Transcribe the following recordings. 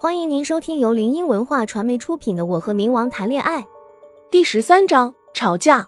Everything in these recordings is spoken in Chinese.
欢迎您收听由林音文化传媒出品的《我和冥王谈恋爱》第十三章吵架。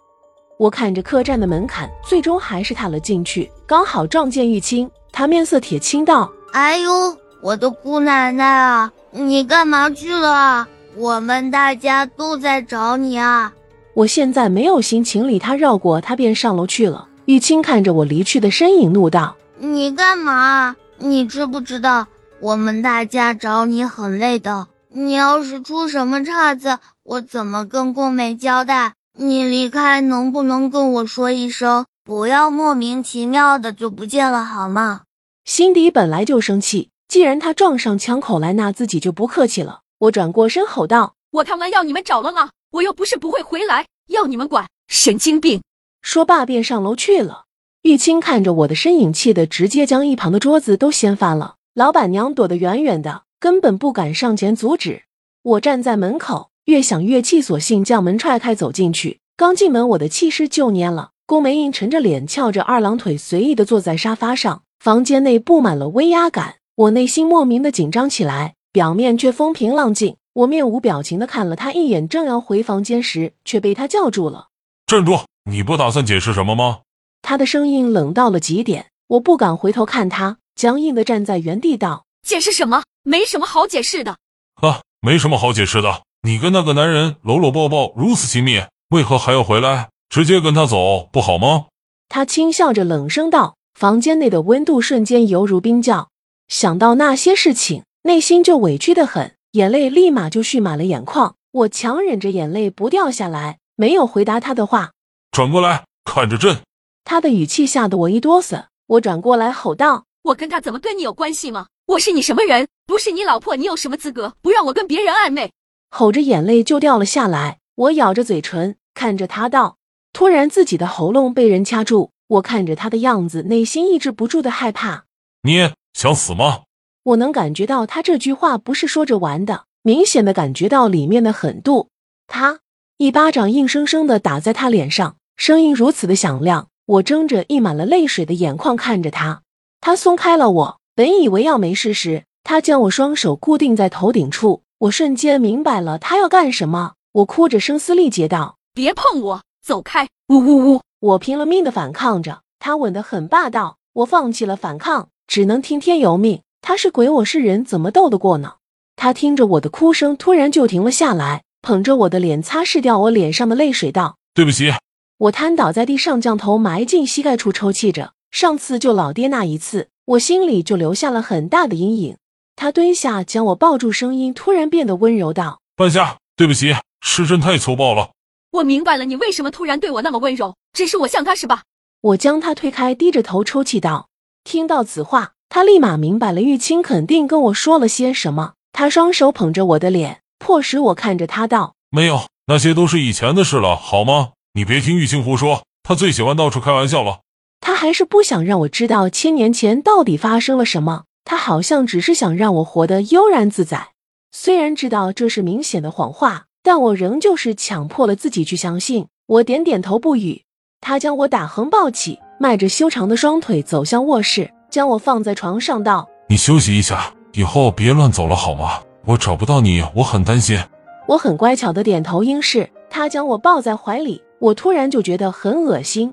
我看着客栈的门槛，最终还是踏了进去，刚好撞见玉清，他面色铁青道：“哎呦，我的姑奶奶啊，你干嘛去了？我们大家都在找你啊！”我现在没有心情理他，绕过他便上楼去了。玉清看着我离去的身影，怒道：“你干嘛？你知不知道？”我们大家找你很累的，你要是出什么岔子，我怎么跟宫美交代？你离开能不能跟我说一声，不要莫名其妙的就不见了好吗？心底本来就生气，既然他撞上枪口来，那自己就不客气了。我转过身吼道：“我他妈要你们找了吗？我又不是不会回来，要你们管？神经病！”说罢便上楼去了。玉清看着我的身影，气得直接将一旁的桌子都掀翻了。老板娘躲得远远的，根本不敢上前阻止。我站在门口，越想越气，索性将门踹开走进去。刚进门，我的气势就蔫了。宫梅印沉着脸，翘着二郎腿，随意的坐在沙发上。房间内布满了威压感，我内心莫名的紧张起来，表面却风平浪静。我面无表情的看了他一眼，正要回房间时，却被他叫住了：“站住！你不打算解释什么吗？”他的声音冷到了极点，我不敢回头看他。僵硬的站在原地，道：“解释什么？没什么好解释的。啊，没什么好解释的。你跟那个男人搂搂抱抱，如此亲密，为何还要回来？直接跟他走不好吗？”他轻笑着冷声道。房间内的温度瞬间犹如冰窖。想到那些事情，内心就委屈的很，眼泪立马就蓄满了眼眶。我强忍着眼泪不掉下来，没有回答他的话。转过来，看着朕。他的语气吓得我一哆嗦。我转过来吼道。我跟他怎么跟你有关系吗？我是你什么人？不是你老婆，你有什么资格不让我跟别人暧昧？吼着眼泪就掉了下来。我咬着嘴唇看着他道，突然自己的喉咙被人掐住。我看着他的样子，内心抑制不住的害怕。你想死吗？我能感觉到他这句话不是说着玩的，明显的感觉到里面的狠度。他一巴掌硬生生的打在他脸上，声音如此的响亮。我睁着溢满了泪水的眼眶看着他。他松开了我，本以为要没事时，他将我双手固定在头顶处，我瞬间明白了他要干什么。我哭着声嘶力竭道：“别碰我，走开！”呜呜呜！我拼了命的反抗着，他吻得很霸道，我放弃了反抗，只能听天由命。他是鬼，我是人，怎么斗得过呢？他听着我的哭声，突然就停了下来，捧着我的脸擦拭掉我脸上的泪水，道：“对不起。”我瘫倒在地上，将头埋进膝盖处抽泣着。上次救老爹那一次，我心里就留下了很大的阴影。他蹲下将我抱住，声音突然变得温柔道：“半夏，对不起，是朕太粗暴了。”我明白了，你为什么突然对我那么温柔，只是我像他是吧？我将他推开，低着头抽泣道。听到此话，他立马明白了，玉清肯定跟我说了些什么。他双手捧着我的脸，迫使我看着他道：“没有，那些都是以前的事了，好吗？你别听玉清胡说，他最喜欢到处开玩笑了。”他还是不想让我知道千年前到底发生了什么。他好像只是想让我活得悠然自在。虽然知道这是明显的谎话，但我仍旧是强迫了自己去相信。我点点头不语。他将我打横抱起，迈着修长的双腿走向卧室，将我放在床上，道：“你休息一下，以后别乱走了，好吗？我找不到你，我很担心。”我很乖巧的点头应是。他将我抱在怀里，我突然就觉得很恶心。